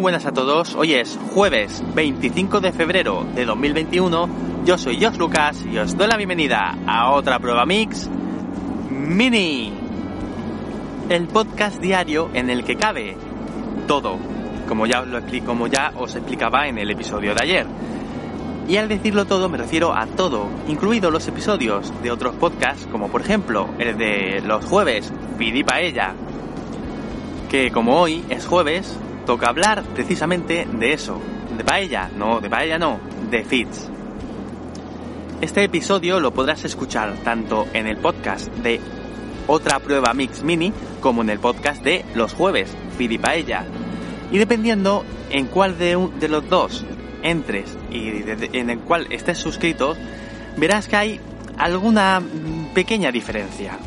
buenas a todos, hoy es jueves 25 de febrero de 2021, yo soy Josh Lucas y os doy la bienvenida a otra prueba mix mini, el podcast diario en el que cabe todo, como ya os, lo como ya os explicaba en el episodio de ayer. Y al decirlo todo me refiero a todo, incluidos los episodios de otros podcasts, como por ejemplo el de los jueves, Pidi Paella, que como hoy es jueves, toca hablar precisamente de eso, de paella, no, de paella no, de feeds. Este episodio lo podrás escuchar tanto en el podcast de Otra Prueba Mix Mini como en el podcast de Los Jueves, Feed y Paella. Y dependiendo en cuál de, de los dos entres y en el cual estés suscrito, verás que hay alguna pequeña diferencia.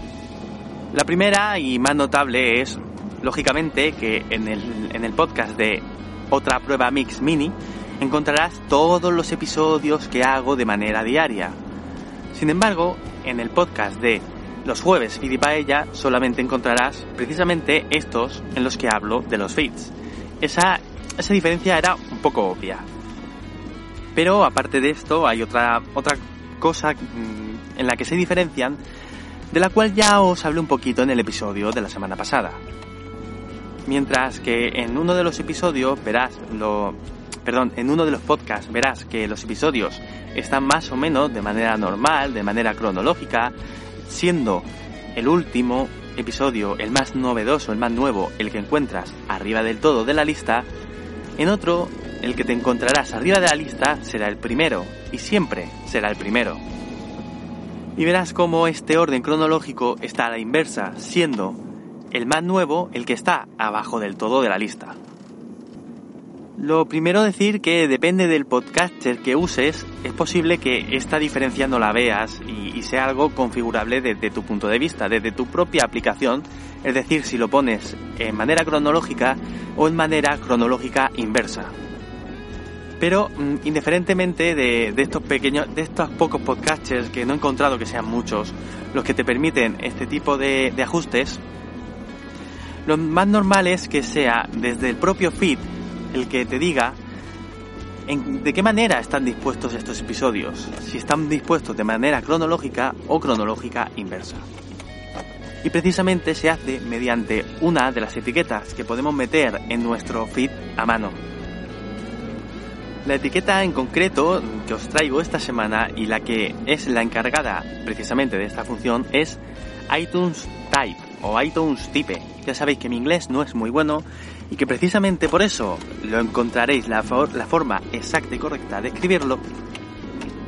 La primera y más notable es Lógicamente que en el, en el podcast de Otra Prueba Mix Mini encontrarás todos los episodios que hago de manera diaria. Sin embargo, en el podcast de los jueves Feed y Paella solamente encontrarás precisamente estos en los que hablo de los feeds. Esa, esa diferencia era un poco obvia. Pero aparte de esto hay otra, otra cosa mm, en la que se diferencian, de la cual ya os hablé un poquito en el episodio de la semana pasada. Mientras que en uno de los episodios verás lo, perdón, en uno de los podcasts verás que los episodios están más o menos de manera normal, de manera cronológica, siendo el último episodio el más novedoso, el más nuevo, el que encuentras arriba del todo de la lista, en otro, el que te encontrarás arriba de la lista será el primero, y siempre será el primero. Y verás cómo este orden cronológico está a la inversa, siendo el más nuevo el que está abajo del todo de la lista. Lo primero decir que depende del podcaster que uses, es posible que esta diferencia no la veas y, sea algo configurable desde tu punto de vista, desde tu propia aplicación, es decir, si lo pones en manera cronológica o en manera cronológica inversa. Pero mm, indiferentemente de, estos pequeños, de estos pocos podcasters que no he encontrado que sean muchos, los que te permiten este tipo de ajustes, lo más normal es que sea desde el propio feed el que te diga de qué manera están dispuestos estos episodios, si están dispuestos de manera cronológica o cronológica inversa. Y precisamente se hace mediante una de las etiquetas que podemos meter en nuestro feed a mano. La etiqueta en concreto que os traigo esta semana y la que es la encargada precisamente de esta función es iTunes Type o iTunes Type. Ya sabéis que mi inglés no es muy bueno y que precisamente por eso lo encontraréis la, la forma exacta y correcta de escribirlo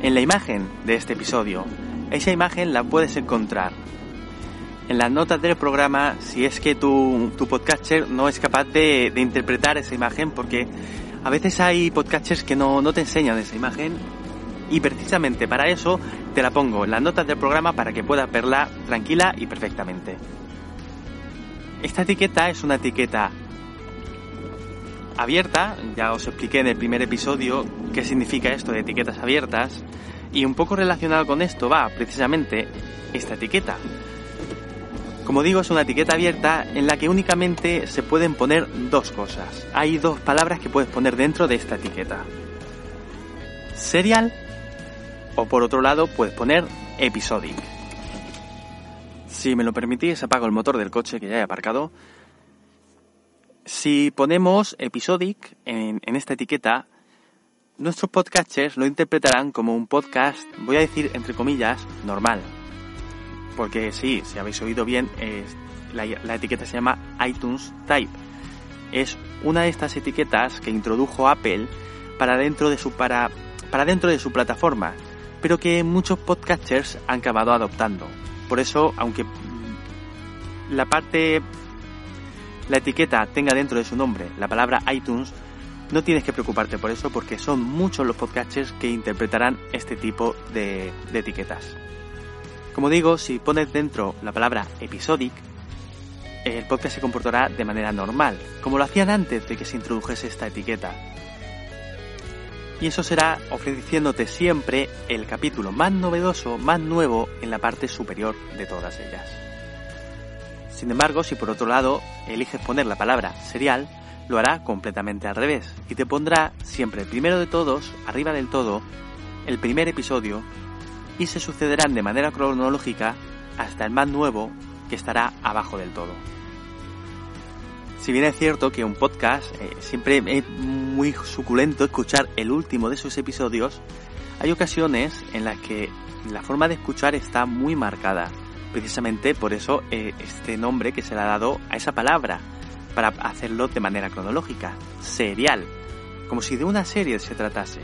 en la imagen de este episodio. Esa imagen la puedes encontrar en las notas del programa si es que tu, tu podcaster no es capaz de, de, interpretar esa imagen porque a veces hay podcasters que no, no te enseñan esa imagen y precisamente para eso te la pongo en las notas del programa para que puedas verla tranquila y perfectamente. Esta etiqueta es una etiqueta abierta, ya os expliqué en el primer episodio qué significa esto de etiquetas abiertas y un poco relacionado con esto va precisamente esta etiqueta. Como digo, es una etiqueta abierta en la que únicamente se pueden poner dos cosas. Hay dos palabras que puedes poner dentro de esta etiqueta. Serial o por otro lado puedes poner episodic. Si me lo permitís, apago el motor del coche que ya he aparcado. Si ponemos episodic en, esta etiqueta, nuestros podcasters lo interpretarán como un podcast, voy a decir entre comillas, normal. Porque sí, si habéis oído bien, la, la etiqueta se llama iTunes Type. Es una de estas etiquetas que introdujo Apple para dentro de su, para, para dentro de su plataforma, pero que muchos podcasters han acabado adoptando. Por eso, aunque la parte, la etiqueta tenga dentro de su nombre la palabra iTunes, no tienes que preocuparte por eso porque son muchos los podcasters que interpretarán este tipo de, de etiquetas. Como digo, si pones dentro la palabra episodic, el podcast se comportará de manera normal, como lo hacían antes de que se introdujese esta etiqueta y eso será ofreciéndote siempre el capítulo más novedoso, más nuevo en la parte superior de todas ellas. Sin embargo, si por otro lado eliges poner la palabra serial, lo hará completamente al revés y te pondrá siempre el primero de todos, arriba del todo, el primer episodio y se sucederán de manera cronológica hasta el más nuevo que estará abajo del todo. Si bien es cierto que un podcast eh, siempre es muy suculento escuchar el último de sus episodios, hay ocasiones en las que la forma de escuchar está muy marcada. Precisamente por eso eh, este nombre que se le ha dado a esa palabra, para hacerlo de manera cronológica, serial, como si de una serie se tratase.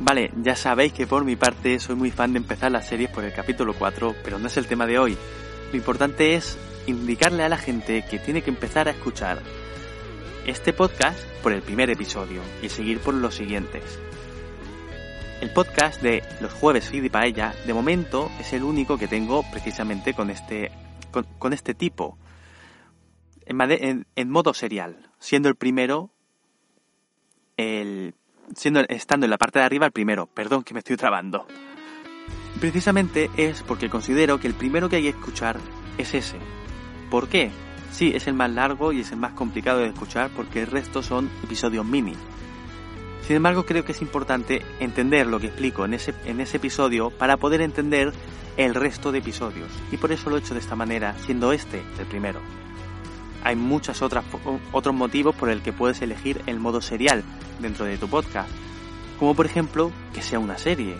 Vale, ya sabéis que por mi parte soy muy fan de empezar las series por el capítulo 4, pero no es el tema de hoy. Lo importante es indicarle a la gente que tiene que empezar a escuchar este podcast por el primer episodio y seguir por los siguientes. El podcast de los jueves Feed y Paella, de momento, es el único que tengo precisamente con este, con, este tipo, en, en modo serial, siendo el primero el siendo, estando en la parte de arriba el primero. Perdón que me estoy trabando. Precisamente es porque considero que el primero que hay que escuchar es ese. ¿Por qué? Sí, es el más largo y es el más complicado de escuchar porque el resto son episodios mini. Sin embargo, creo que es importante entender lo que explico en ese, en ese episodio para poder entender el resto de episodios. Y por eso lo he hecho de esta manera, siendo este el primero hay muchos otros motivos por el que puedes elegir el modo serial dentro de tu podcast. Como por ejemplo que sea una serie.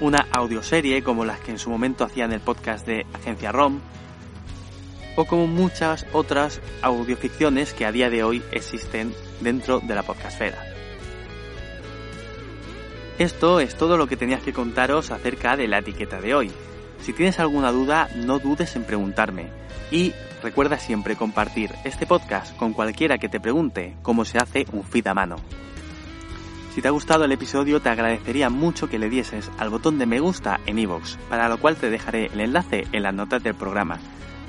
Una audioserie como las que en su momento hacían el podcast de Agencia ROM. O como muchas otras audioficciones que a día de hoy existen dentro de la podcastfera. Esto es todo lo que tenías que contaros acerca de la etiqueta de hoy. Si tienes alguna duda, no dudes en preguntarme. Y recuerda siempre compartir este podcast con cualquiera que te pregunte cómo se hace un feed a mano. Si te ha gustado el episodio, te agradecería mucho que le dieses al botón de me gusta en iVoox, para lo cual te dejaré el enlace en las notas del programa.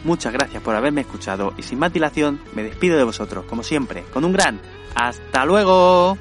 Muchas gracias por haberme escuchado y sin más dilación me despido de vosotros, como siempre, con un gran ¡Hasta luego!